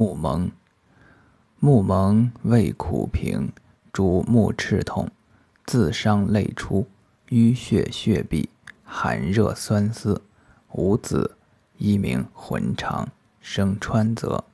木蒙，木蒙味苦平，主目赤痛，自伤泪出，淤血血闭，寒热酸涩，无子，一名浑肠，生川泽。